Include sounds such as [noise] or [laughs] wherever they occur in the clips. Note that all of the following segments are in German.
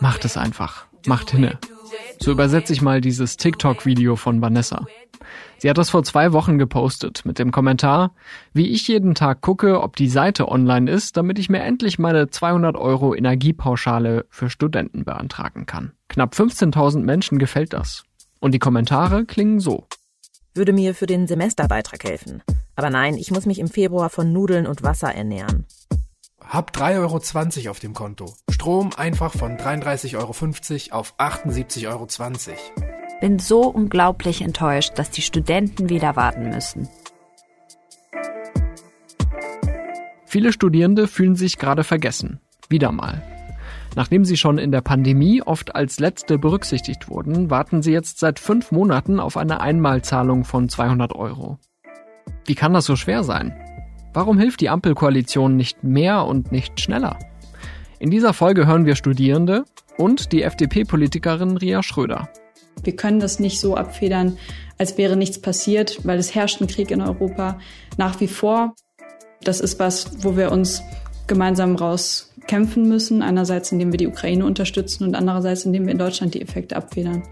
Macht es einfach. Macht hinne. So übersetze ich mal dieses TikTok-Video von Vanessa. Sie hat das vor zwei Wochen gepostet mit dem Kommentar, wie ich jeden Tag gucke, ob die Seite online ist, damit ich mir endlich meine 200 Euro Energiepauschale für Studenten beantragen kann. Knapp 15.000 Menschen gefällt das. Und die Kommentare klingen so. Würde mir für den Semesterbeitrag helfen. Aber nein, ich muss mich im Februar von Nudeln und Wasser ernähren. Hab 3,20 Euro auf dem Konto. Strom einfach von 33,50 Euro auf 78,20 Euro. Bin so unglaublich enttäuscht, dass die Studenten wieder warten müssen. Viele Studierende fühlen sich gerade vergessen. Wieder mal. Nachdem sie schon in der Pandemie oft als Letzte berücksichtigt wurden, warten sie jetzt seit fünf Monaten auf eine Einmalzahlung von 200 Euro. Wie kann das so schwer sein? Warum hilft die Ampelkoalition nicht mehr und nicht schneller? In dieser Folge hören wir Studierende und die FDP-Politikerin Ria Schröder. Wir können das nicht so abfedern, als wäre nichts passiert, weil es herrscht ein Krieg in Europa nach wie vor. Das ist was, wo wir uns gemeinsam rauskämpfen müssen. Einerseits, indem wir die Ukraine unterstützen und andererseits, indem wir in Deutschland die Effekte abfedern.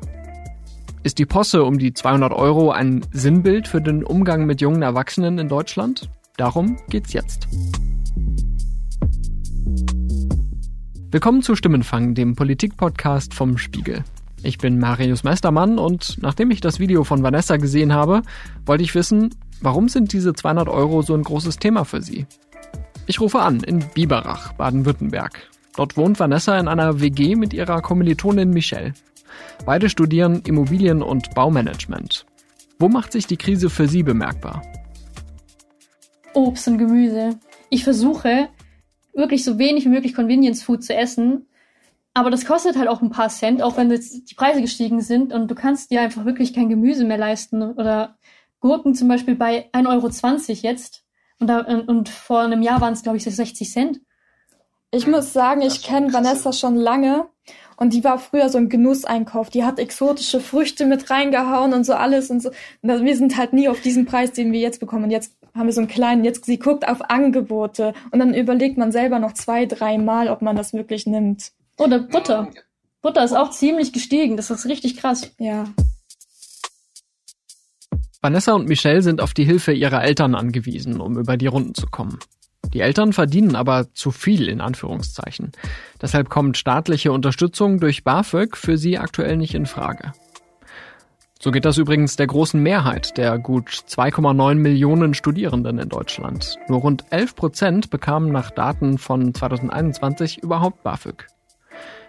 Ist die Posse um die 200 Euro ein Sinnbild für den Umgang mit jungen Erwachsenen in Deutschland? Darum geht's jetzt. Willkommen zu Stimmenfang, dem Politikpodcast vom Spiegel. Ich bin Marius Meistermann und nachdem ich das Video von Vanessa gesehen habe, wollte ich wissen, warum sind diese 200 Euro so ein großes Thema für Sie? Ich rufe an in Biberach, Baden-Württemberg. Dort wohnt Vanessa in einer WG mit ihrer Kommilitonin Michelle. Beide studieren Immobilien- und Baumanagement. Wo macht sich die Krise für Sie bemerkbar? Obst und Gemüse. Ich versuche wirklich so wenig wie möglich Convenience Food zu essen. Aber das kostet halt auch ein paar Cent, auch wenn jetzt die Preise gestiegen sind und du kannst dir einfach wirklich kein Gemüse mehr leisten. Oder Gurken zum Beispiel bei 1,20 Euro jetzt. Und, da, und vor einem Jahr waren es, glaube ich, 60 Cent. Ich muss sagen, ich kenne Vanessa schon lange und die war früher so ein Genusseinkauf. Die hat exotische Früchte mit reingehauen und so alles und so. Und wir sind halt nie auf diesen Preis, den wir jetzt bekommen. Und jetzt haben wir so einen kleinen, jetzt sie guckt auf Angebote und dann überlegt man selber noch zwei, drei Mal, ob man das wirklich nimmt. Oder Butter. Butter ist auch ziemlich gestiegen. Das ist richtig krass. Ja. Vanessa und Michelle sind auf die Hilfe ihrer Eltern angewiesen, um über die Runden zu kommen. Die Eltern verdienen aber zu viel in Anführungszeichen. Deshalb kommt staatliche Unterstützung durch BAföG für sie aktuell nicht in Frage. So geht das übrigens der großen Mehrheit der gut 2,9 Millionen Studierenden in Deutschland. Nur rund 11 Prozent bekamen nach Daten von 2021 überhaupt BAföG.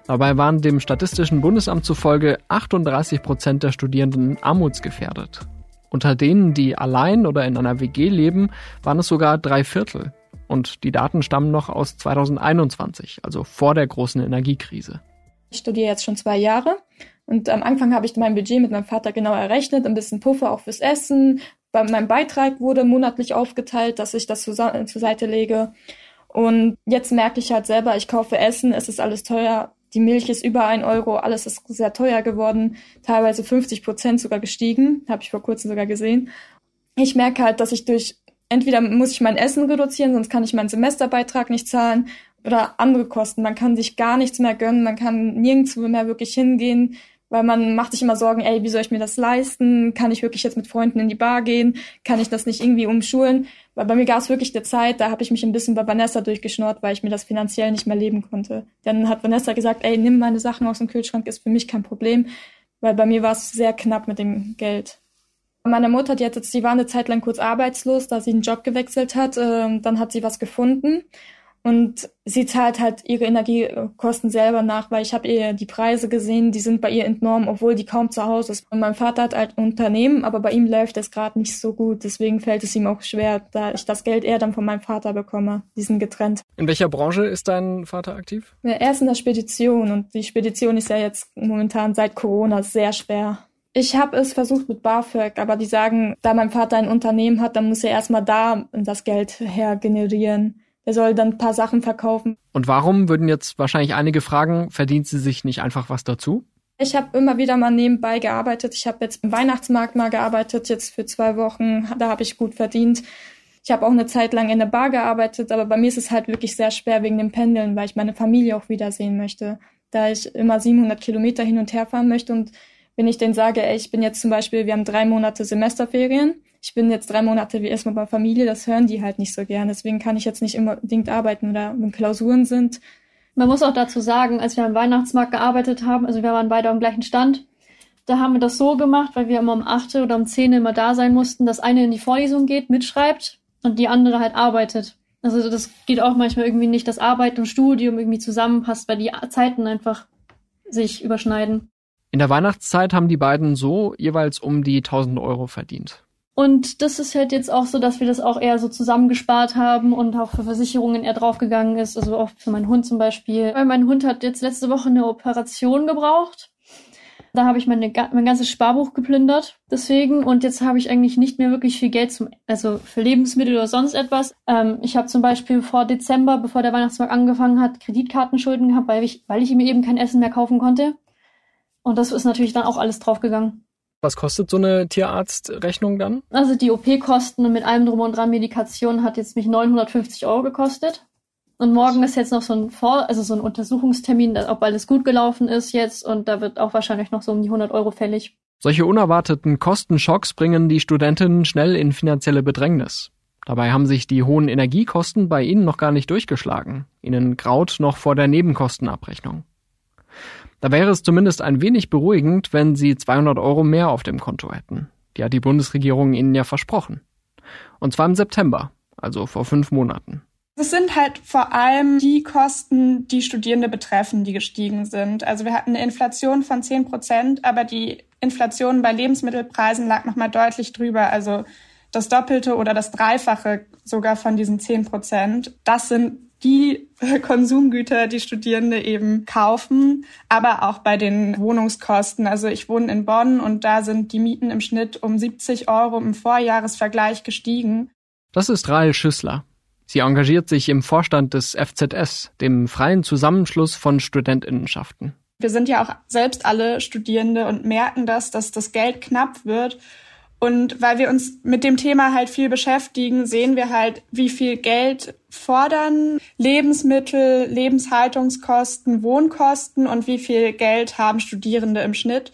Dabei waren dem Statistischen Bundesamt zufolge 38 Prozent der Studierenden armutsgefährdet. Unter denen, die allein oder in einer WG leben, waren es sogar drei Viertel. Und die Daten stammen noch aus 2021, also vor der großen Energiekrise. Ich studiere jetzt schon zwei Jahre und am Anfang habe ich mein Budget mit meinem Vater genau errechnet, ein bisschen Puffer auch fürs Essen. Meinem Beitrag wurde monatlich aufgeteilt, dass ich das zur Seite lege. Und jetzt merke ich halt selber, ich kaufe Essen, es ist alles teuer. Die Milch ist über ein Euro, alles ist sehr teuer geworden, teilweise 50 Prozent sogar gestiegen, habe ich vor kurzem sogar gesehen. Ich merke halt, dass ich durch, entweder muss ich mein Essen reduzieren, sonst kann ich meinen Semesterbeitrag nicht zahlen oder andere Kosten. Man kann sich gar nichts mehr gönnen, man kann nirgendwo mehr wirklich hingehen, weil man macht sich immer Sorgen, ey, wie soll ich mir das leisten? Kann ich wirklich jetzt mit Freunden in die Bar gehen? Kann ich das nicht irgendwie umschulen? Weil bei mir gab es wirklich eine Zeit, da habe ich mich ein bisschen bei Vanessa durchgeschnurrt, weil ich mir das finanziell nicht mehr leben konnte. Dann hat Vanessa gesagt, ey, nimm meine Sachen aus dem Kühlschrank, ist für mich kein Problem, weil bei mir war es sehr knapp mit dem Geld. Meine Mutter, die hat jetzt, die war eine Zeit lang kurz arbeitslos, da sie einen Job gewechselt hat. Äh, dann hat sie was gefunden und sie zahlt halt ihre Energiekosten selber nach, weil ich habe ihr die Preise gesehen, die sind bei ihr enorm, obwohl die kaum zu Hause ist. Und mein Vater hat halt ein Unternehmen, aber bei ihm läuft es gerade nicht so gut. Deswegen fällt es ihm auch schwer, da ich das Geld eher dann von meinem Vater bekomme. Die sind getrennt. In welcher Branche ist dein Vater aktiv? Ja, er ist in der Spedition und die Spedition ist ja jetzt momentan seit Corona sehr schwer. Ich habe es versucht mit BAföG, aber die sagen, da mein Vater ein Unternehmen hat, dann muss er erstmal da das Geld her generieren. Er soll dann ein paar Sachen verkaufen. Und warum würden jetzt wahrscheinlich einige fragen, verdient sie sich nicht einfach was dazu? Ich habe immer wieder mal nebenbei gearbeitet. Ich habe jetzt im Weihnachtsmarkt mal gearbeitet, jetzt für zwei Wochen. Da habe ich gut verdient. Ich habe auch eine Zeit lang in der Bar gearbeitet, aber bei mir ist es halt wirklich sehr schwer wegen dem Pendeln, weil ich meine Familie auch wiedersehen möchte, da ich immer 700 Kilometer hin und her fahren möchte und wenn ich denen sage, ey, ich bin jetzt zum Beispiel, wir haben drei Monate Semesterferien, ich bin jetzt drei Monate wie erstmal bei Familie, das hören die halt nicht so gern. Deswegen kann ich jetzt nicht unbedingt arbeiten oder wenn Klausuren sind. Man muss auch dazu sagen, als wir am Weihnachtsmarkt gearbeitet haben, also wir waren beide am gleichen Stand, da haben wir das so gemacht, weil wir immer um 8 oder um 10 immer da sein mussten, dass eine in die Vorlesung geht, mitschreibt und die andere halt arbeitet. Also das geht auch manchmal irgendwie nicht, dass Arbeit und Studium irgendwie zusammenpasst, weil die Zeiten einfach sich überschneiden. In der Weihnachtszeit haben die beiden so jeweils um die 1000 Euro verdient. Und das ist halt jetzt auch so, dass wir das auch eher so zusammengespart haben und auch für Versicherungen eher draufgegangen ist. Also auch für meinen Hund zum Beispiel. Weil mein Hund hat jetzt letzte Woche eine Operation gebraucht. Da habe ich meine, mein ganzes Sparbuch geplündert. Deswegen. Und jetzt habe ich eigentlich nicht mehr wirklich viel Geld zum, also für Lebensmittel oder sonst etwas. Ähm, ich habe zum Beispiel vor Dezember, bevor der Weihnachtsmarkt angefangen hat, Kreditkartenschulden gehabt, weil ich, weil ich mir eben kein Essen mehr kaufen konnte. Und das ist natürlich dann auch alles draufgegangen. Was kostet so eine Tierarztrechnung dann? Also die OP-Kosten mit allem drum und dran Medikation hat jetzt mich 950 Euro gekostet. Und morgen ist jetzt noch so ein Vor also so ein Untersuchungstermin, ob alles gut gelaufen ist jetzt und da wird auch wahrscheinlich noch so um die 100 Euro fällig. Solche unerwarteten Kostenschocks bringen die Studentinnen schnell in finanzielle Bedrängnis. Dabei haben sich die hohen Energiekosten bei ihnen noch gar nicht durchgeschlagen. Ihnen graut noch vor der Nebenkostenabrechnung. Da wäre es zumindest ein wenig beruhigend, wenn Sie 200 Euro mehr auf dem Konto hätten. Die hat die Bundesregierung Ihnen ja versprochen. Und zwar im September, also vor fünf Monaten. Es sind halt vor allem die Kosten, die Studierende betreffen, die gestiegen sind. Also wir hatten eine Inflation von 10 Prozent, aber die Inflation bei Lebensmittelpreisen lag nochmal deutlich drüber. Also das Doppelte oder das Dreifache sogar von diesen 10 Prozent. Das sind die [laughs] Konsumgüter, die Studierende eben kaufen, aber auch bei den Wohnungskosten. Also ich wohne in Bonn und da sind die Mieten im Schnitt um 70 Euro im Vorjahresvergleich gestiegen. Das ist Rahel Schüssler. Sie engagiert sich im Vorstand des FZS, dem freien Zusammenschluss von Studentinnenschaften. Wir sind ja auch selbst alle Studierende und merken das, dass das Geld knapp wird und weil wir uns mit dem Thema halt viel beschäftigen, sehen wir halt, wie viel Geld fordern Lebensmittel, Lebenshaltungskosten, Wohnkosten und wie viel Geld haben Studierende im Schnitt.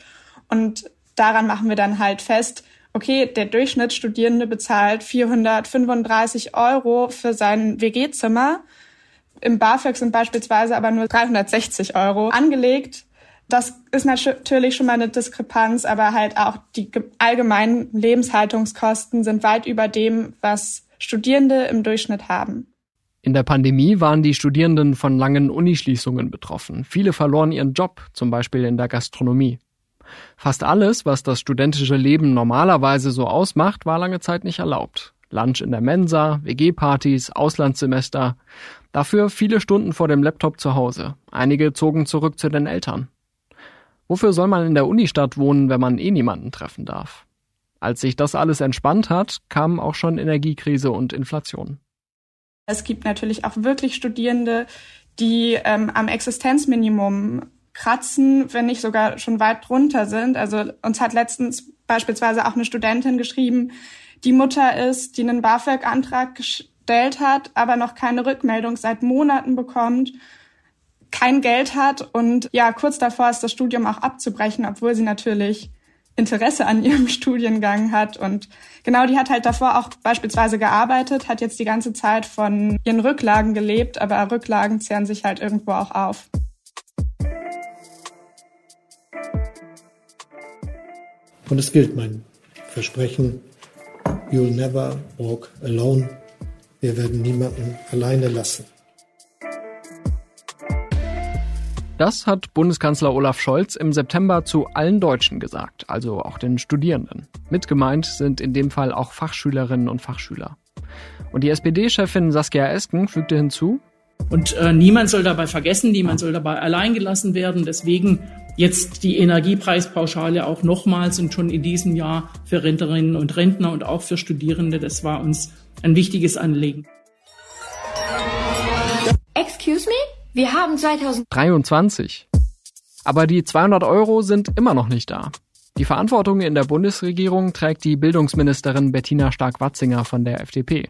Und daran machen wir dann halt fest, okay, der Durchschnittsstudierende bezahlt 435 Euro für sein WG-Zimmer. Im BAföG sind beispielsweise aber nur 360 Euro angelegt das ist natürlich schon mal eine Diskrepanz, aber halt auch die allgemeinen Lebenshaltungskosten sind weit über dem, was Studierende im Durchschnitt haben. In der Pandemie waren die Studierenden von langen Unischließungen betroffen. Viele verloren ihren Job, zum Beispiel in der Gastronomie. Fast alles, was das studentische Leben normalerweise so ausmacht, war lange Zeit nicht erlaubt. Lunch in der Mensa, WG-Partys, Auslandssemester. Dafür viele Stunden vor dem Laptop zu Hause. Einige zogen zurück zu den Eltern. Wofür soll man in der Unistadt wohnen, wenn man eh niemanden treffen darf? Als sich das alles entspannt hat, kamen auch schon Energiekrise und Inflation. Es gibt natürlich auch wirklich Studierende, die ähm, am Existenzminimum kratzen, wenn nicht sogar schon weit drunter sind. Also uns hat letztens beispielsweise auch eine Studentin geschrieben, die Mutter ist, die einen BAföG-Antrag gestellt hat, aber noch keine Rückmeldung seit Monaten bekommt kein Geld hat und ja, kurz davor ist, das Studium auch abzubrechen, obwohl sie natürlich Interesse an ihrem [laughs] Studiengang hat. Und genau, die hat halt davor auch beispielsweise gearbeitet, hat jetzt die ganze Zeit von ihren Rücklagen gelebt, aber Rücklagen zehren sich halt irgendwo auch auf. Und es gilt mein Versprechen, you'll never walk alone. Wir werden niemanden alleine lassen. Das hat Bundeskanzler Olaf Scholz im September zu allen Deutschen gesagt, also auch den Studierenden. Mitgemeint sind in dem Fall auch Fachschülerinnen und Fachschüler. Und die SPD-Chefin Saskia Esken fügte hinzu, und äh, niemand soll dabei vergessen, niemand soll dabei allein gelassen werden. Deswegen jetzt die Energiepreispauschale auch nochmals und schon in diesem Jahr für Rentnerinnen und Rentner und auch für Studierende. Das war uns ein wichtiges Anliegen. Wir haben 2023. Aber die 200 Euro sind immer noch nicht da. Die Verantwortung in der Bundesregierung trägt die Bildungsministerin Bettina Stark-Watzinger von der FDP.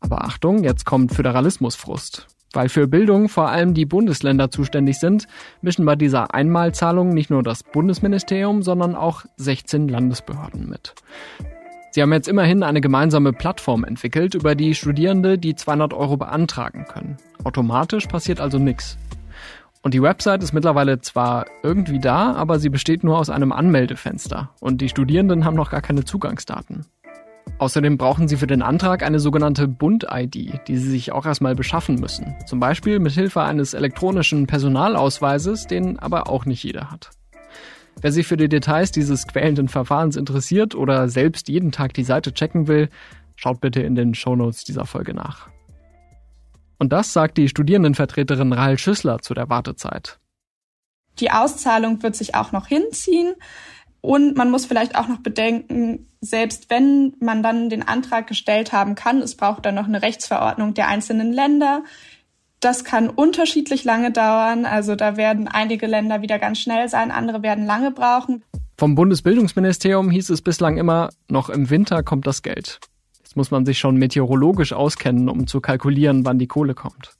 Aber Achtung, jetzt kommt Föderalismusfrust. Weil für Bildung vor allem die Bundesländer zuständig sind, mischen bei dieser Einmalzahlung nicht nur das Bundesministerium, sondern auch 16 Landesbehörden mit. Sie haben jetzt immerhin eine gemeinsame Plattform entwickelt, über die Studierende die 200 Euro beantragen können. Automatisch passiert also nichts. Und die Website ist mittlerweile zwar irgendwie da, aber sie besteht nur aus einem Anmeldefenster und die Studierenden haben noch gar keine Zugangsdaten. Außerdem brauchen sie für den Antrag eine sogenannte Bund-ID, die sie sich auch erstmal beschaffen müssen. Zum Beispiel mit Hilfe eines elektronischen Personalausweises, den aber auch nicht jeder hat. Wer sich für die Details dieses quälenden Verfahrens interessiert oder selbst jeden Tag die Seite checken will, schaut bitte in den Shownotes dieser Folge nach. Und das sagt die Studierendenvertreterin Rahel Schüssler zu der Wartezeit. Die Auszahlung wird sich auch noch hinziehen. Und man muss vielleicht auch noch bedenken, selbst wenn man dann den Antrag gestellt haben kann, es braucht dann noch eine Rechtsverordnung der einzelnen Länder. Das kann unterschiedlich lange dauern. Also da werden einige Länder wieder ganz schnell sein, andere werden lange brauchen. Vom Bundesbildungsministerium hieß es bislang immer, noch im Winter kommt das Geld. Jetzt muss man sich schon meteorologisch auskennen, um zu kalkulieren, wann die Kohle kommt.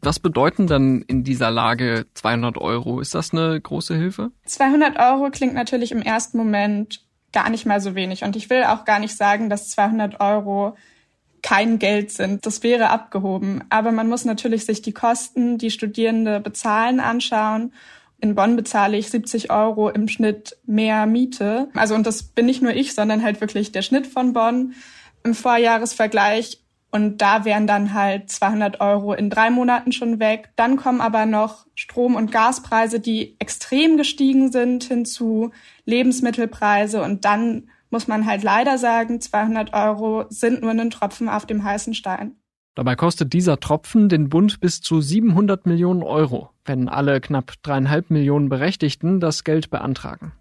Was bedeuten dann in dieser Lage 200 Euro? Ist das eine große Hilfe? 200 Euro klingt natürlich im ersten Moment gar nicht mal so wenig. Und ich will auch gar nicht sagen, dass 200 Euro kein Geld sind. Das wäre abgehoben. Aber man muss natürlich sich die Kosten, die Studierende bezahlen, anschauen. In Bonn bezahle ich 70 Euro im Schnitt mehr Miete. Also, und das bin nicht nur ich, sondern halt wirklich der Schnitt von Bonn im Vorjahresvergleich. Und da wären dann halt 200 Euro in drei Monaten schon weg. Dann kommen aber noch Strom- und Gaspreise, die extrem gestiegen sind, hinzu, Lebensmittelpreise. Und dann muss man halt leider sagen, 200 Euro sind nur ein Tropfen auf dem heißen Stein. Dabei kostet dieser Tropfen den Bund bis zu 700 Millionen Euro, wenn alle knapp dreieinhalb Millionen Berechtigten das Geld beantragen.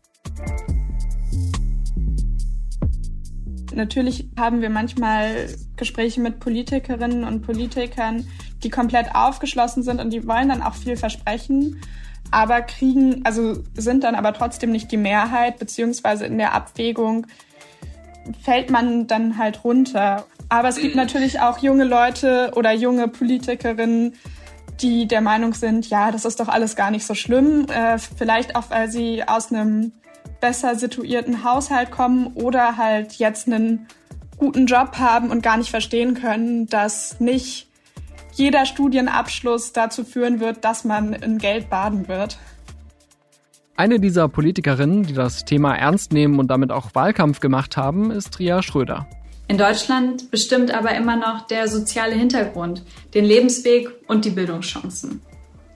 Natürlich haben wir manchmal Gespräche mit Politikerinnen und Politikern, die komplett aufgeschlossen sind und die wollen dann auch viel versprechen, aber kriegen, also sind dann aber trotzdem nicht die Mehrheit, beziehungsweise in der Abwägung fällt man dann halt runter. Aber es gibt natürlich auch junge Leute oder junge Politikerinnen, die der Meinung sind, ja, das ist doch alles gar nicht so schlimm. Äh, vielleicht auch, weil sie aus einem besser situierten Haushalt kommen oder halt jetzt einen guten Job haben und gar nicht verstehen können, dass nicht jeder Studienabschluss dazu führen wird, dass man in Geld baden wird. Eine dieser Politikerinnen, die das Thema ernst nehmen und damit auch Wahlkampf gemacht haben, ist Ria Schröder. In Deutschland bestimmt aber immer noch der soziale Hintergrund, den Lebensweg und die Bildungschancen.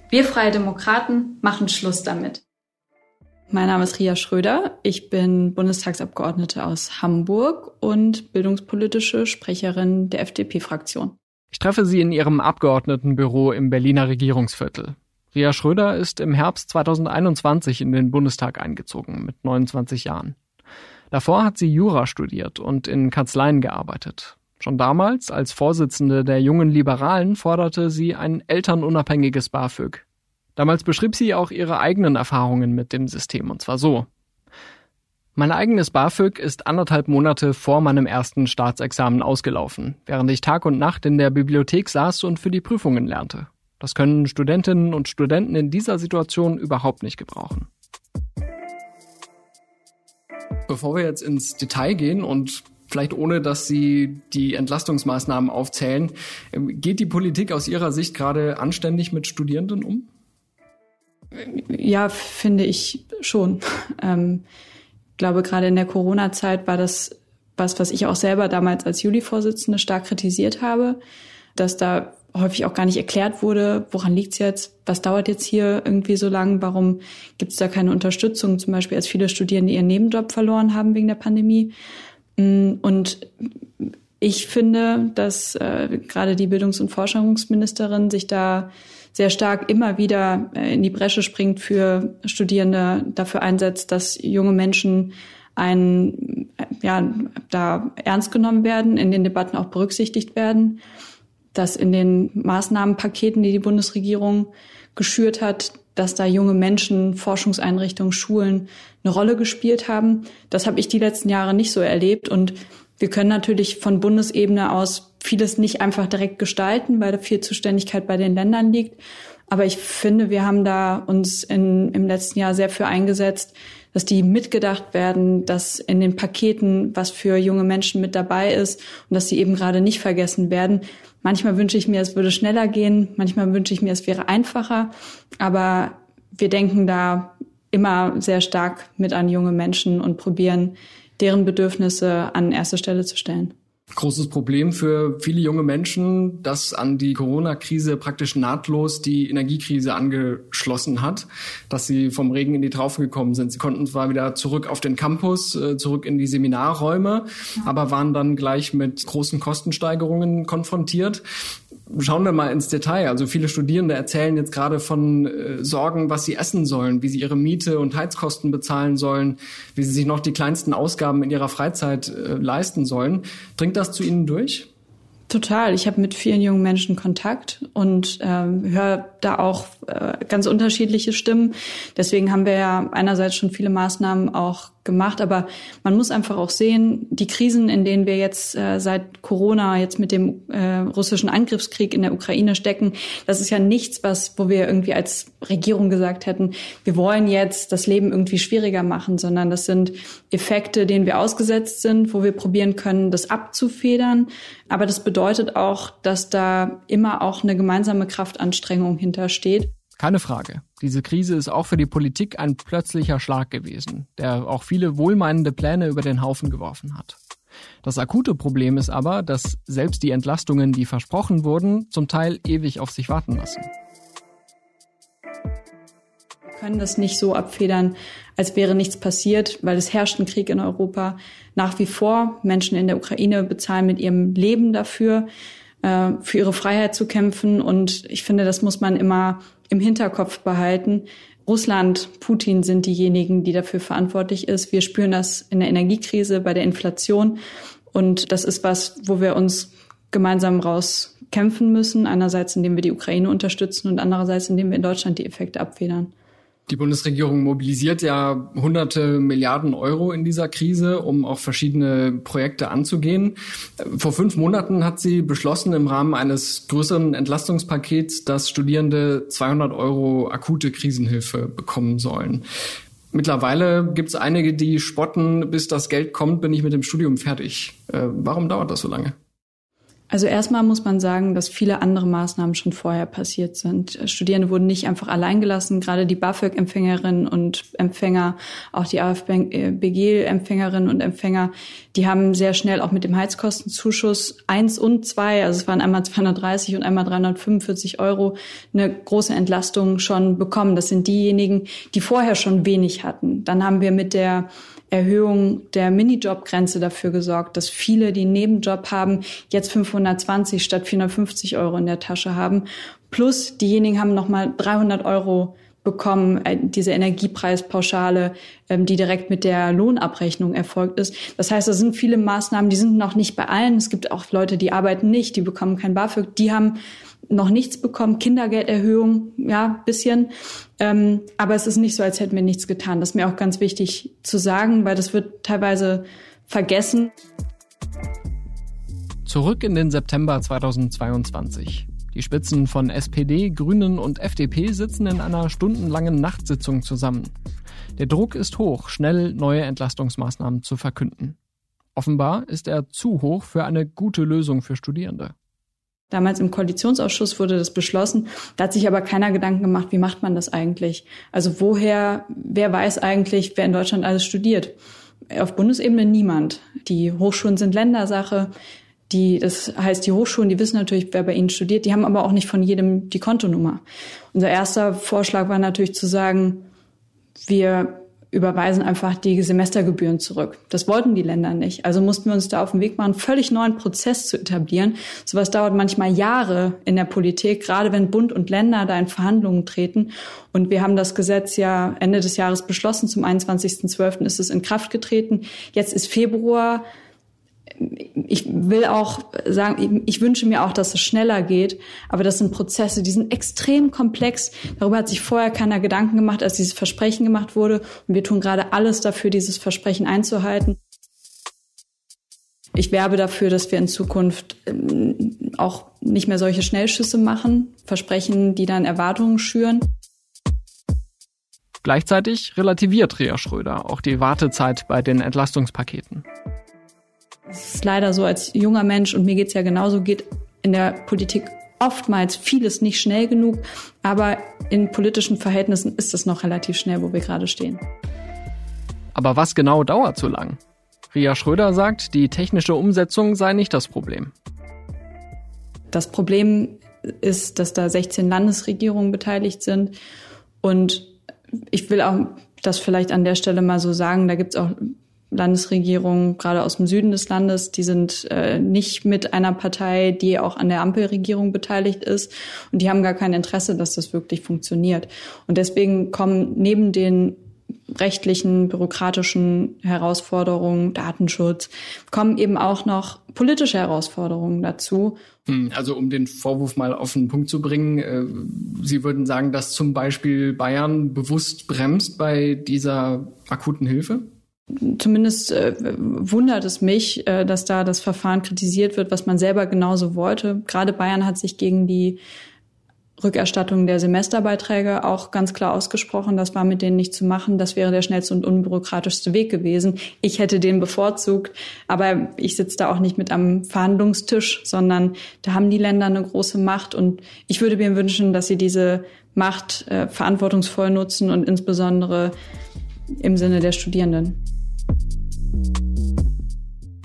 Wir Freie Demokraten machen Schluss damit. Mein Name ist Ria Schröder. Ich bin Bundestagsabgeordnete aus Hamburg und bildungspolitische Sprecherin der FDP-Fraktion. Ich treffe sie in ihrem Abgeordnetenbüro im Berliner Regierungsviertel. Ria Schröder ist im Herbst 2021 in den Bundestag eingezogen mit 29 Jahren. Davor hat sie Jura studiert und in Kanzleien gearbeitet. Schon damals, als Vorsitzende der jungen Liberalen, forderte sie ein elternunabhängiges BAföG. Damals beschrieb sie auch ihre eigenen Erfahrungen mit dem System, und zwar so. Mein eigenes BAföG ist anderthalb Monate vor meinem ersten Staatsexamen ausgelaufen, während ich Tag und Nacht in der Bibliothek saß und für die Prüfungen lernte. Das können Studentinnen und Studenten in dieser Situation überhaupt nicht gebrauchen. Bevor wir jetzt ins Detail gehen und vielleicht ohne, dass Sie die Entlastungsmaßnahmen aufzählen, geht die Politik aus Ihrer Sicht gerade anständig mit Studierenden um? Ja, finde ich schon. Ähm, glaube, gerade in der Corona-Zeit war das was, was ich auch selber damals als Juli-Vorsitzende stark kritisiert habe, dass da häufig auch gar nicht erklärt wurde, woran liegt's jetzt, was dauert jetzt hier irgendwie so lang, warum gibt's da keine Unterstützung, zum Beispiel als viele Studierende ihren Nebenjob verloren haben wegen der Pandemie. Mm, und ich finde, dass äh, gerade die Bildungs- und Forschungsministerin sich da sehr stark immer wieder äh, in die Bresche springt für Studierende, dafür einsetzt, dass junge Menschen ein, äh, ja, da ernst genommen werden, in den Debatten auch berücksichtigt werden, dass in den Maßnahmenpaketen, die die Bundesregierung geschürt hat, dass da junge Menschen, Forschungseinrichtungen, Schulen eine Rolle gespielt haben. Das habe ich die letzten Jahre nicht so erlebt. Und wir können natürlich von Bundesebene aus vieles nicht einfach direkt gestalten, weil viel Zuständigkeit bei den Ländern liegt. Aber ich finde, wir haben da uns in, im letzten Jahr sehr für eingesetzt, dass die mitgedacht werden, dass in den Paketen was für junge Menschen mit dabei ist und dass sie eben gerade nicht vergessen werden. Manchmal wünsche ich mir, es würde schneller gehen, manchmal wünsche ich mir, es wäre einfacher, aber wir denken da immer sehr stark mit an junge Menschen und probieren, deren Bedürfnisse an erste Stelle zu stellen großes Problem für viele junge Menschen, dass an die Corona-Krise praktisch nahtlos die Energiekrise angeschlossen hat, dass sie vom Regen in die Traufe gekommen sind. Sie konnten zwar wieder zurück auf den Campus, äh, zurück in die Seminarräume, aber waren dann gleich mit großen Kostensteigerungen konfrontiert. Schauen wir mal ins Detail. Also viele Studierende erzählen jetzt gerade von äh, Sorgen, was sie essen sollen, wie sie ihre Miete und Heizkosten bezahlen sollen, wie sie sich noch die kleinsten Ausgaben in ihrer Freizeit äh, leisten sollen. Dringt das zu Ihnen durch? Total. Ich habe mit vielen jungen Menschen Kontakt und ähm, höre da auch äh, ganz unterschiedliche Stimmen. Deswegen haben wir ja einerseits schon viele Maßnahmen auch gemacht, aber man muss einfach auch sehen, die Krisen, in denen wir jetzt äh, seit Corona, jetzt mit dem äh, russischen Angriffskrieg in der Ukraine stecken, das ist ja nichts, was, wo wir irgendwie als Regierung gesagt hätten, wir wollen jetzt das Leben irgendwie schwieriger machen, sondern das sind Effekte, denen wir ausgesetzt sind, wo wir probieren können, das abzufedern. Aber das bedeutet auch, dass da immer auch eine gemeinsame Kraftanstrengung hintersteht. Keine Frage. Diese Krise ist auch für die Politik ein plötzlicher Schlag gewesen, der auch viele wohlmeinende Pläne über den Haufen geworfen hat. Das akute Problem ist aber, dass selbst die Entlastungen, die versprochen wurden, zum Teil ewig auf sich warten lassen. Wir können das nicht so abfedern, als wäre nichts passiert, weil es herrscht ein Krieg in Europa. Nach wie vor Menschen in der Ukraine bezahlen mit ihrem Leben dafür, äh, für ihre Freiheit zu kämpfen. Und ich finde, das muss man immer im Hinterkopf behalten. Russland, Putin sind diejenigen, die dafür verantwortlich ist. Wir spüren das in der Energiekrise, bei der Inflation. Und das ist was, wo wir uns gemeinsam rauskämpfen müssen. Einerseits, indem wir die Ukraine unterstützen und andererseits, indem wir in Deutschland die Effekte abfedern. Die Bundesregierung mobilisiert ja hunderte Milliarden Euro in dieser Krise, um auch verschiedene Projekte anzugehen. Vor fünf Monaten hat sie beschlossen, im Rahmen eines größeren Entlastungspakets, dass Studierende 200 Euro akute Krisenhilfe bekommen sollen. Mittlerweile gibt es einige, die spotten, bis das Geld kommt, bin ich mit dem Studium fertig. Äh, warum dauert das so lange? Also erstmal muss man sagen, dass viele andere Maßnahmen schon vorher passiert sind. Studierende wurden nicht einfach allein gelassen. Gerade die BAföG-Empfängerinnen und Empfänger, auch die AFBG-Empfängerinnen und Empfänger, die haben sehr schnell auch mit dem Heizkostenzuschuss eins und zwei, also es waren einmal 230 und einmal 345 Euro, eine große Entlastung schon bekommen. Das sind diejenigen, die vorher schon wenig hatten. Dann haben wir mit der Erhöhung der Minijobgrenze dafür gesorgt, dass viele, die einen Nebenjob haben, jetzt 520 statt 450 Euro in der Tasche haben. Plus diejenigen haben nochmal 300 Euro bekommen, äh, diese Energiepreispauschale, ähm, die direkt mit der Lohnabrechnung erfolgt ist. Das heißt, da sind viele Maßnahmen, die sind noch nicht bei allen. Es gibt auch Leute, die arbeiten nicht, die bekommen kein BAföG, die haben noch nichts bekommen, Kindergelderhöhung, ja, bisschen. Ähm, aber es ist nicht so, als hätten wir nichts getan. Das ist mir auch ganz wichtig zu sagen, weil das wird teilweise vergessen. Zurück in den September 2022. Die Spitzen von SPD, Grünen und FDP sitzen in einer stundenlangen Nachtsitzung zusammen. Der Druck ist hoch, schnell neue Entlastungsmaßnahmen zu verkünden. Offenbar ist er zu hoch für eine gute Lösung für Studierende. Damals im Koalitionsausschuss wurde das beschlossen. Da hat sich aber keiner Gedanken gemacht, wie macht man das eigentlich? Also woher, wer weiß eigentlich, wer in Deutschland alles studiert? Auf Bundesebene niemand. Die Hochschulen sind Ländersache. Die, das heißt, die Hochschulen, die wissen natürlich, wer bei ihnen studiert. Die haben aber auch nicht von jedem die Kontonummer. Unser erster Vorschlag war natürlich zu sagen, wir überweisen einfach die Semestergebühren zurück. Das wollten die Länder nicht. Also mussten wir uns da auf den Weg machen, völlig neuen Prozess zu etablieren. Sowas dauert manchmal Jahre in der Politik, gerade wenn Bund und Länder da in Verhandlungen treten. Und wir haben das Gesetz ja Ende des Jahres beschlossen. Zum 21.12. ist es in Kraft getreten. Jetzt ist Februar ich will auch sagen, ich wünsche mir auch, dass es schneller geht, aber das sind Prozesse, die sind extrem komplex. Darüber hat sich vorher keiner Gedanken gemacht, als dieses Versprechen gemacht wurde. Und wir tun gerade alles dafür, dieses Versprechen einzuhalten. Ich werbe dafür, dass wir in Zukunft ähm, auch nicht mehr solche Schnellschüsse machen, Versprechen, die dann Erwartungen schüren. Gleichzeitig relativiert Ria Schröder auch die Wartezeit bei den Entlastungspaketen. Es ist leider so, als junger Mensch, und mir geht's ja genauso, geht in der Politik oftmals vieles nicht schnell genug, aber in politischen Verhältnissen ist es noch relativ schnell, wo wir gerade stehen. Aber was genau dauert so lang? Ria Schröder sagt, die technische Umsetzung sei nicht das Problem. Das Problem ist, dass da 16 Landesregierungen beteiligt sind und ich will auch das vielleicht an der Stelle mal so sagen, da gibt es auch Landesregierungen, gerade aus dem Süden des Landes, die sind äh, nicht mit einer Partei, die auch an der Ampelregierung beteiligt ist. Und die haben gar kein Interesse, dass das wirklich funktioniert. Und deswegen kommen neben den rechtlichen, bürokratischen Herausforderungen, Datenschutz, kommen eben auch noch politische Herausforderungen dazu. Hm, also um den Vorwurf mal auf den Punkt zu bringen, äh, Sie würden sagen, dass zum Beispiel Bayern bewusst bremst bei dieser akuten Hilfe? Zumindest äh, wundert es mich, äh, dass da das Verfahren kritisiert wird, was man selber genauso wollte. Gerade Bayern hat sich gegen die Rückerstattung der Semesterbeiträge auch ganz klar ausgesprochen. Das war mit denen nicht zu machen. Das wäre der schnellste und unbürokratischste Weg gewesen. Ich hätte den bevorzugt, aber ich sitze da auch nicht mit am Verhandlungstisch, sondern da haben die Länder eine große Macht und ich würde mir wünschen, dass sie diese Macht äh, verantwortungsvoll nutzen und insbesondere im Sinne der Studierenden.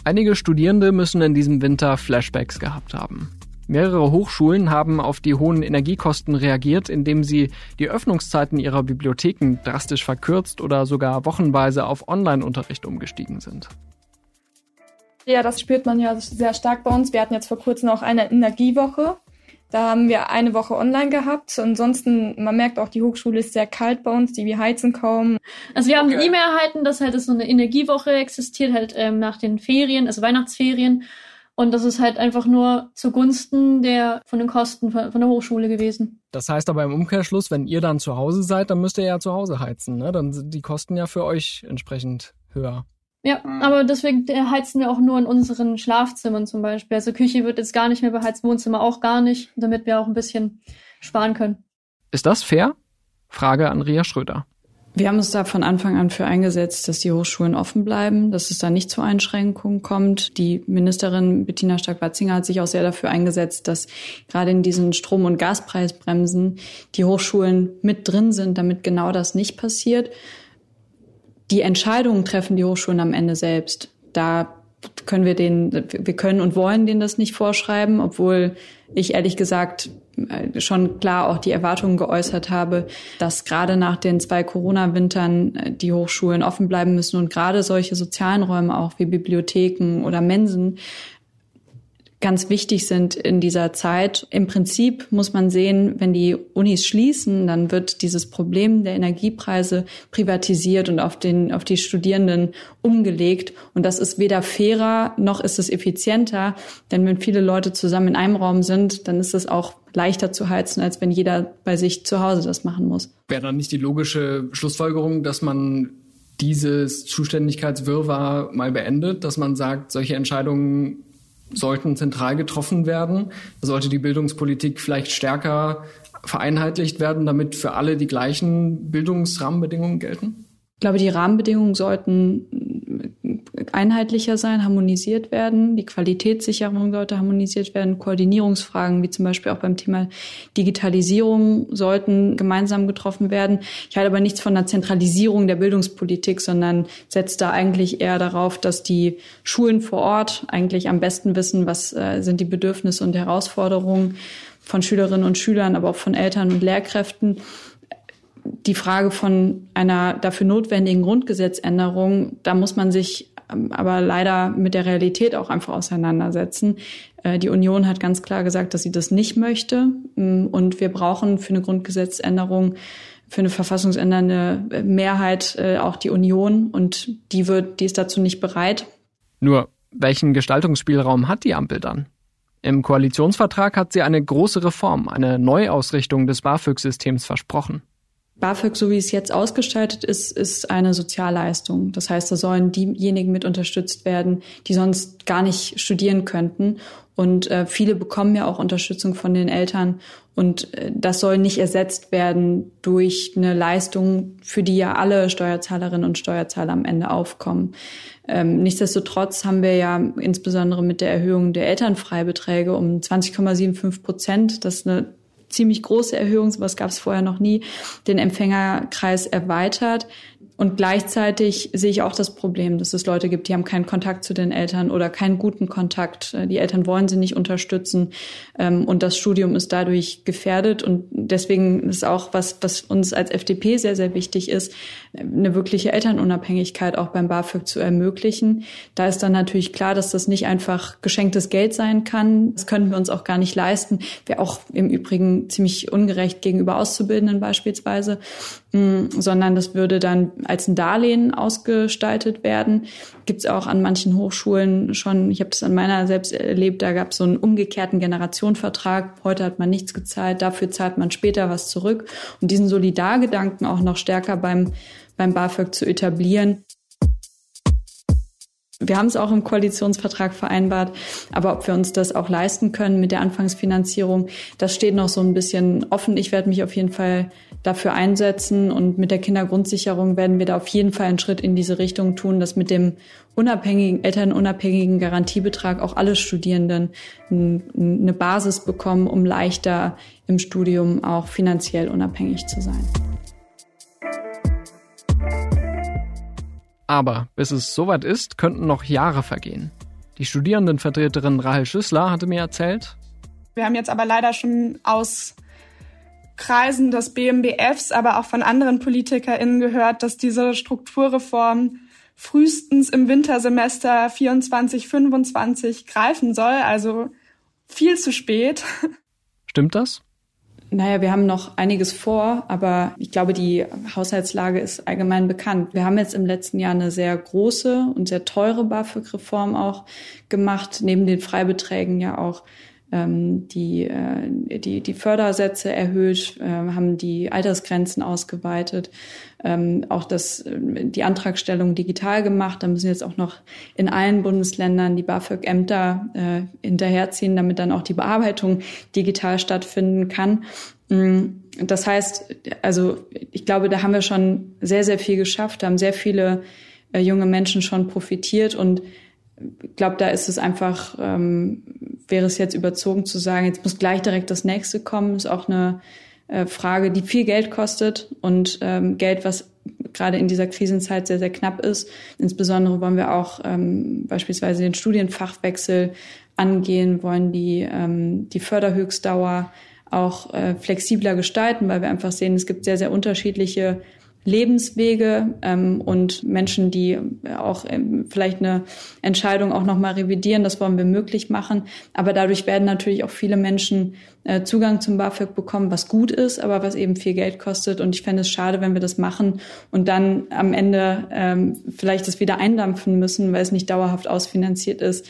Einige Studierende müssen in diesem Winter Flashbacks gehabt haben. Mehrere Hochschulen haben auf die hohen Energiekosten reagiert, indem sie die Öffnungszeiten ihrer Bibliotheken drastisch verkürzt oder sogar wochenweise auf Online-Unterricht umgestiegen sind. Ja, das spürt man ja sehr stark bei uns. Wir hatten jetzt vor kurzem auch eine Energiewoche. Da haben wir eine Woche online gehabt. Ansonsten, man merkt auch, die Hochschule ist sehr kalt bei uns, die wir heizen kaum. Also wir haben okay. eine E-Mail erhalten, dass halt so eine Energiewoche existiert, halt ähm, nach den Ferien, also Weihnachtsferien. Und das ist halt einfach nur zugunsten der, von den Kosten von, von der Hochschule gewesen. Das heißt aber im Umkehrschluss, wenn ihr dann zu Hause seid, dann müsst ihr ja zu Hause heizen, ne? Dann sind die Kosten ja für euch entsprechend höher. Ja, aber deswegen heizen wir auch nur in unseren Schlafzimmern zum Beispiel. Also Küche wird jetzt gar nicht mehr beheizt, Wohnzimmer auch gar nicht, damit wir auch ein bisschen sparen können. Ist das fair? Frage an Ria Schröder. Wir haben uns da von Anfang an für eingesetzt, dass die Hochschulen offen bleiben, dass es da nicht zu Einschränkungen kommt. Die Ministerin Bettina Stark-Watzinger hat sich auch sehr dafür eingesetzt, dass gerade in diesen Strom- und Gaspreisbremsen die Hochschulen mit drin sind, damit genau das nicht passiert. Die Entscheidungen treffen die Hochschulen am Ende selbst. Da können wir den, wir können und wollen denen das nicht vorschreiben, obwohl ich ehrlich gesagt äh, schon klar auch die Erwartungen geäußert habe, dass gerade nach den zwei Corona-Wintern äh, die Hochschulen offen bleiben müssen und gerade solche sozialen Räume auch wie Bibliotheken oder Mensen ganz wichtig sind in dieser Zeit. Im Prinzip muss man sehen, wenn die Unis schließen, dann wird dieses Problem der Energiepreise privatisiert und auf den, auf die Studierenden umgelegt. Und das ist weder fairer noch ist es effizienter. Denn wenn viele Leute zusammen in einem Raum sind, dann ist es auch leichter zu heizen, als wenn jeder bei sich zu Hause das machen muss. Wäre dann nicht die logische Schlussfolgerung, dass man dieses Zuständigkeitswirrwarr mal beendet, dass man sagt, solche Entscheidungen sollten zentral getroffen werden. sollte die Bildungspolitik vielleicht stärker vereinheitlicht werden, damit für alle die gleichen Bildungsrahmenbedingungen gelten? Ich glaube, die Rahmenbedingungen sollten einheitlicher sein, harmonisiert werden. Die Qualitätssicherung sollte harmonisiert werden. Koordinierungsfragen, wie zum Beispiel auch beim Thema Digitalisierung, sollten gemeinsam getroffen werden. Ich halte aber nichts von einer Zentralisierung der Bildungspolitik, sondern setze da eigentlich eher darauf, dass die Schulen vor Ort eigentlich am besten wissen, was äh, sind die Bedürfnisse und Herausforderungen von Schülerinnen und Schülern, aber auch von Eltern und Lehrkräften die Frage von einer dafür notwendigen Grundgesetzänderung, da muss man sich ähm, aber leider mit der Realität auch einfach auseinandersetzen. Äh, die Union hat ganz klar gesagt, dass sie das nicht möchte. Mm, und wir brauchen für eine Grundgesetzänderung, für eine verfassungsändernde äh, Mehrheit äh, auch die Union. Und die wird, die ist dazu nicht bereit. Nur Welchen Gestaltungsspielraum hat die Ampel dann? Im Koalitionsvertrag hat sie eine große Reform, eine Neuausrichtung des BAföG-Systems versprochen. BAföG, so wie es jetzt ausgestaltet ist, ist eine Sozialleistung. Das heißt, da sollen diejenigen mit unterstützt werden, die sonst gar nicht studieren könnten. Und äh, viele bekommen ja auch Unterstützung von den Eltern. Und äh, das soll nicht ersetzt werden durch eine Leistung, für die ja alle Steuerzahlerinnen und Steuerzahler am Ende aufkommen. Ähm, nichtsdestotrotz haben wir ja insbesondere mit der Erhöhung der Elternfreibeträge um 20,75 Prozent, das eine ziemlich große Erhöhung, sowas gab es vorher noch nie, den Empfängerkreis erweitert. Und gleichzeitig sehe ich auch das Problem, dass es Leute gibt, die haben keinen Kontakt zu den Eltern oder keinen guten Kontakt. Die Eltern wollen sie nicht unterstützen ähm, und das Studium ist dadurch gefährdet. Und deswegen ist auch was, was uns als FDP sehr, sehr wichtig ist, eine wirkliche Elternunabhängigkeit auch beim BAföG zu ermöglichen. Da ist dann natürlich klar, dass das nicht einfach geschenktes Geld sein kann. Das können wir uns auch gar nicht leisten. Wäre auch im Übrigen ziemlich ungerecht gegenüber Auszubildenden beispielsweise, mm, sondern das würde dann als ein Darlehen ausgestaltet werden. Gibt es auch an manchen Hochschulen schon, ich habe das an meiner selbst erlebt, da gab es so einen umgekehrten Generationenvertrag. Heute hat man nichts gezahlt, dafür zahlt man später was zurück. Und diesen Solidargedanken auch noch stärker beim, beim BAföG zu etablieren, wir haben es auch im Koalitionsvertrag vereinbart, aber ob wir uns das auch leisten können mit der Anfangsfinanzierung, das steht noch so ein bisschen offen. Ich werde mich auf jeden Fall dafür einsetzen und mit der Kindergrundsicherung werden wir da auf jeden Fall einen Schritt in diese Richtung tun, dass mit dem unabhängigen, elternunabhängigen Garantiebetrag auch alle Studierenden eine Basis bekommen, um leichter im Studium auch finanziell unabhängig zu sein. Aber bis es soweit ist, könnten noch Jahre vergehen. Die Studierendenvertreterin Rahel Schüssler hatte mir erzählt, wir haben jetzt aber leider schon aus Kreisen des BMBFs, aber auch von anderen PolitikerInnen gehört, dass diese Strukturreform frühestens im Wintersemester 24, 25 greifen soll, also viel zu spät. Stimmt das? Naja, wir haben noch einiges vor, aber ich glaube, die Haushaltslage ist allgemein bekannt. Wir haben jetzt im letzten Jahr eine sehr große und sehr teure BAföG-Reform auch gemacht, neben den Freibeträgen ja auch ähm, die, äh, die, die Fördersätze erhöht, äh, haben die Altersgrenzen ausgeweitet, ähm, auch das, äh, die Antragstellung digital gemacht. Da müssen jetzt auch noch in allen Bundesländern die BAföG-Ämter äh, hinterherziehen, damit dann auch die Bearbeitung digital stattfinden kann. Mm, das heißt, also ich glaube, da haben wir schon sehr, sehr viel geschafft, da haben sehr viele äh, junge Menschen schon profitiert und ich glaube, da ist es einfach, ähm, wäre es jetzt überzogen zu sagen, jetzt muss gleich direkt das nächste kommen, ist auch eine äh, Frage, die viel Geld kostet und ähm, Geld, was gerade in dieser Krisenzeit sehr, sehr knapp ist. Insbesondere wollen wir auch ähm, beispielsweise den Studienfachwechsel angehen, wollen die, ähm, die Förderhöchstdauer auch äh, flexibler gestalten, weil wir einfach sehen, es gibt sehr, sehr unterschiedliche Lebenswege ähm, und Menschen, die auch ähm, vielleicht eine Entscheidung auch nochmal revidieren. Das wollen wir möglich machen. Aber dadurch werden natürlich auch viele Menschen äh, Zugang zum BAföG bekommen, was gut ist, aber was eben viel Geld kostet. Und ich fände es schade, wenn wir das machen und dann am Ende ähm, vielleicht das wieder eindampfen müssen, weil es nicht dauerhaft ausfinanziert ist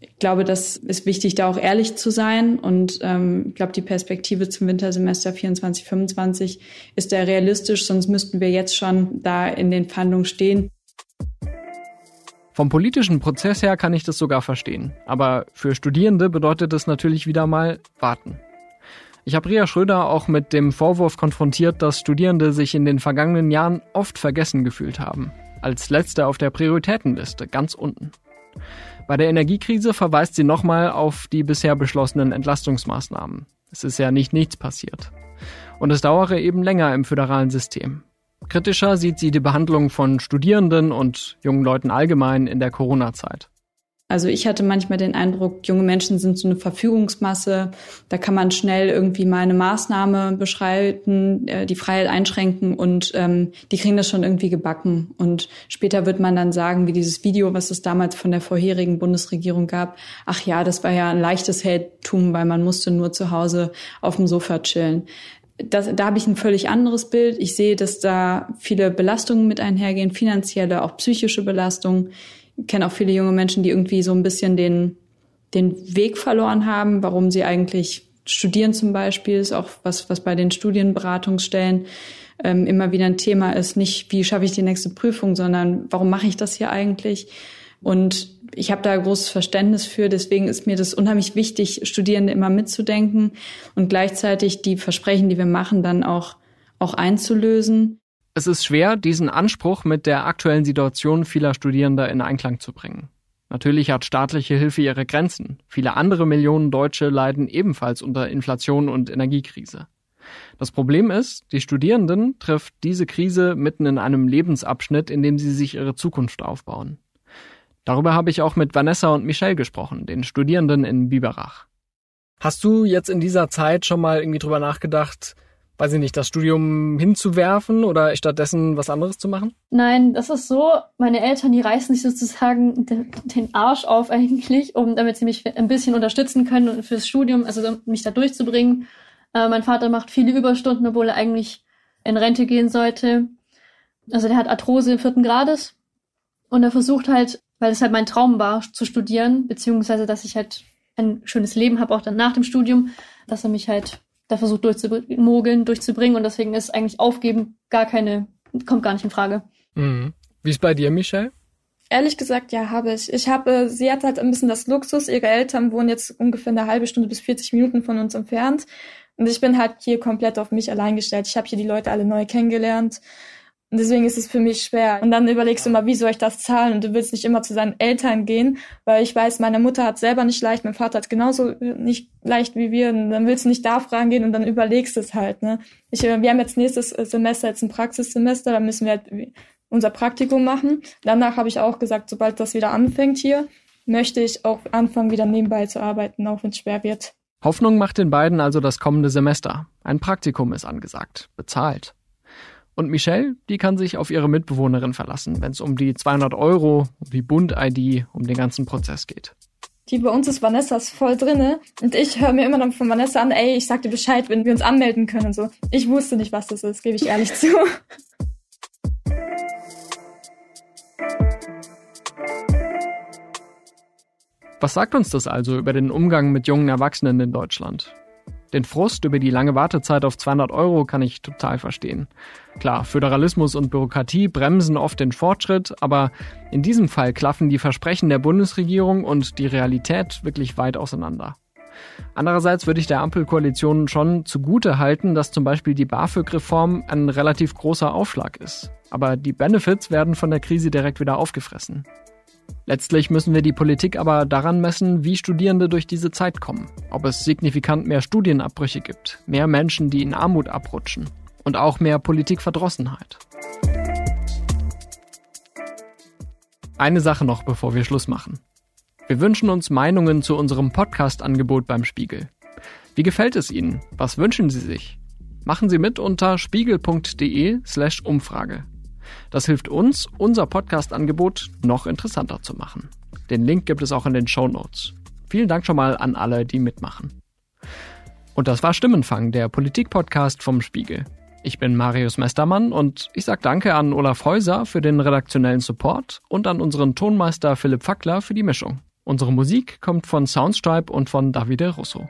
ich glaube, das ist wichtig, da auch ehrlich zu sein. Und ähm, ich glaube, die Perspektive zum Wintersemester 24, 25 ist da realistisch, sonst müssten wir jetzt schon da in den Verhandlungen stehen. Vom politischen Prozess her kann ich das sogar verstehen. Aber für Studierende bedeutet das natürlich wieder mal warten. Ich habe Ria Schröder auch mit dem Vorwurf konfrontiert, dass Studierende sich in den vergangenen Jahren oft vergessen gefühlt haben. Als letzte auf der Prioritätenliste, ganz unten. Bei der Energiekrise verweist sie nochmal auf die bisher beschlossenen Entlastungsmaßnahmen. Es ist ja nicht nichts passiert. Und es dauere eben länger im föderalen System. Kritischer sieht sie die Behandlung von Studierenden und jungen Leuten allgemein in der Corona-Zeit. Also ich hatte manchmal den Eindruck, junge Menschen sind so eine Verfügungsmasse. Da kann man schnell irgendwie mal eine Maßnahme beschreiten, äh, die Freiheit einschränken und ähm, die kriegen das schon irgendwie gebacken. Und später wird man dann sagen, wie dieses Video, was es damals von der vorherigen Bundesregierung gab, ach ja, das war ja ein leichtes Heldtum, weil man musste nur zu Hause auf dem Sofa chillen. Das, da habe ich ein völlig anderes Bild. Ich sehe, dass da viele Belastungen mit einhergehen, finanzielle, auch psychische Belastungen kenne auch viele junge Menschen, die irgendwie so ein bisschen den, den Weg verloren haben, warum sie eigentlich studieren zum Beispiel, ist auch was, was bei den Studienberatungsstellen ähm, immer wieder ein Thema ist. Nicht, wie schaffe ich die nächste Prüfung, sondern warum mache ich das hier eigentlich? Und ich habe da großes Verständnis für. Deswegen ist mir das unheimlich wichtig, Studierende immer mitzudenken und gleichzeitig die Versprechen, die wir machen, dann auch, auch einzulösen. Es ist schwer, diesen Anspruch mit der aktuellen Situation vieler Studierender in Einklang zu bringen. Natürlich hat staatliche Hilfe ihre Grenzen. Viele andere Millionen Deutsche leiden ebenfalls unter Inflation und Energiekrise. Das Problem ist, die Studierenden trifft diese Krise mitten in einem Lebensabschnitt, in dem sie sich ihre Zukunft aufbauen. Darüber habe ich auch mit Vanessa und Michelle gesprochen, den Studierenden in Biberach. Hast du jetzt in dieser Zeit schon mal irgendwie drüber nachgedacht, weiß ich nicht, das Studium hinzuwerfen oder stattdessen was anderes zu machen? Nein, das ist so, meine Eltern, die reißen sich sozusagen den, Arsch auf eigentlich, um damit sie mich ein bisschen unterstützen können fürs Studium, also mich da durchzubringen. Äh, mein Vater macht viele Überstunden, obwohl er eigentlich in Rente gehen sollte. Also der hat Arthrose vierten Grades und er versucht halt, weil es halt mein Traum war, zu studieren, beziehungsweise dass ich halt ein schönes Leben habe, auch dann nach dem Studium, dass er mich halt da versucht durchzumogeln, durchzubringen und deswegen ist eigentlich Aufgeben gar keine, kommt gar nicht in Frage. Mhm. Wie ist bei dir, Michelle? Ehrlich gesagt, ja, habe ich. Ich habe, sie hat halt ein bisschen das Luxus. Ihre Eltern wohnen jetzt ungefähr eine halbe Stunde bis 40 Minuten von uns entfernt. Und ich bin halt hier komplett auf mich allein gestellt. Ich habe hier die Leute alle neu kennengelernt. Und deswegen ist es für mich schwer. Und dann überlegst du immer, wie soll ich das zahlen? Und du willst nicht immer zu seinen Eltern gehen, weil ich weiß, meine Mutter hat selber nicht leicht, mein Vater hat genauso nicht leicht wie wir. Und dann willst du nicht da fragen gehen und dann überlegst du es halt. Ne? Ich, wir haben jetzt nächstes Semester jetzt ein Praxissemester, da müssen wir halt unser Praktikum machen. Danach habe ich auch gesagt, sobald das wieder anfängt hier, möchte ich auch anfangen, wieder nebenbei zu arbeiten, auch wenn es schwer wird. Hoffnung macht den beiden also das kommende Semester. Ein Praktikum ist angesagt, bezahlt. Und Michelle, die kann sich auf ihre Mitbewohnerin verlassen, wenn es um die 200 Euro, um die Bund-ID, um den ganzen Prozess geht. Die bei uns ist Vanessa ist voll drinne und ich höre mir immer noch von Vanessa an, ey, ich sag dir Bescheid, wenn wir uns anmelden können und so. Ich wusste nicht, was das ist, gebe ich ehrlich zu. Was sagt uns das also über den Umgang mit jungen Erwachsenen in Deutschland? Den Frust über die lange Wartezeit auf 200 Euro kann ich total verstehen. Klar, Föderalismus und Bürokratie bremsen oft den Fortschritt, aber in diesem Fall klaffen die Versprechen der Bundesregierung und die Realität wirklich weit auseinander. Andererseits würde ich der Ampelkoalition schon zugute halten, dass zum Beispiel die BAföG-Reform ein relativ großer Aufschlag ist. Aber die Benefits werden von der Krise direkt wieder aufgefressen. Letztlich müssen wir die Politik aber daran messen, wie Studierende durch diese Zeit kommen. Ob es signifikant mehr Studienabbrüche gibt, mehr Menschen, die in Armut abrutschen und auch mehr Politikverdrossenheit. Eine Sache noch, bevor wir Schluss machen. Wir wünschen uns Meinungen zu unserem Podcast-Angebot beim Spiegel. Wie gefällt es Ihnen? Was wünschen Sie sich? Machen Sie mit unter spiegel.de slash Umfrage. Das hilft uns, unser Podcast-Angebot noch interessanter zu machen. Den Link gibt es auch in den Show Notes. Vielen Dank schon mal an alle, die mitmachen. Und das war Stimmenfang, der Politik-Podcast vom Spiegel. Ich bin Marius Mestermann und ich sage Danke an Olaf Häuser für den redaktionellen Support und an unseren Tonmeister Philipp Fackler für die Mischung. Unsere Musik kommt von Soundstripe und von Davide Russo.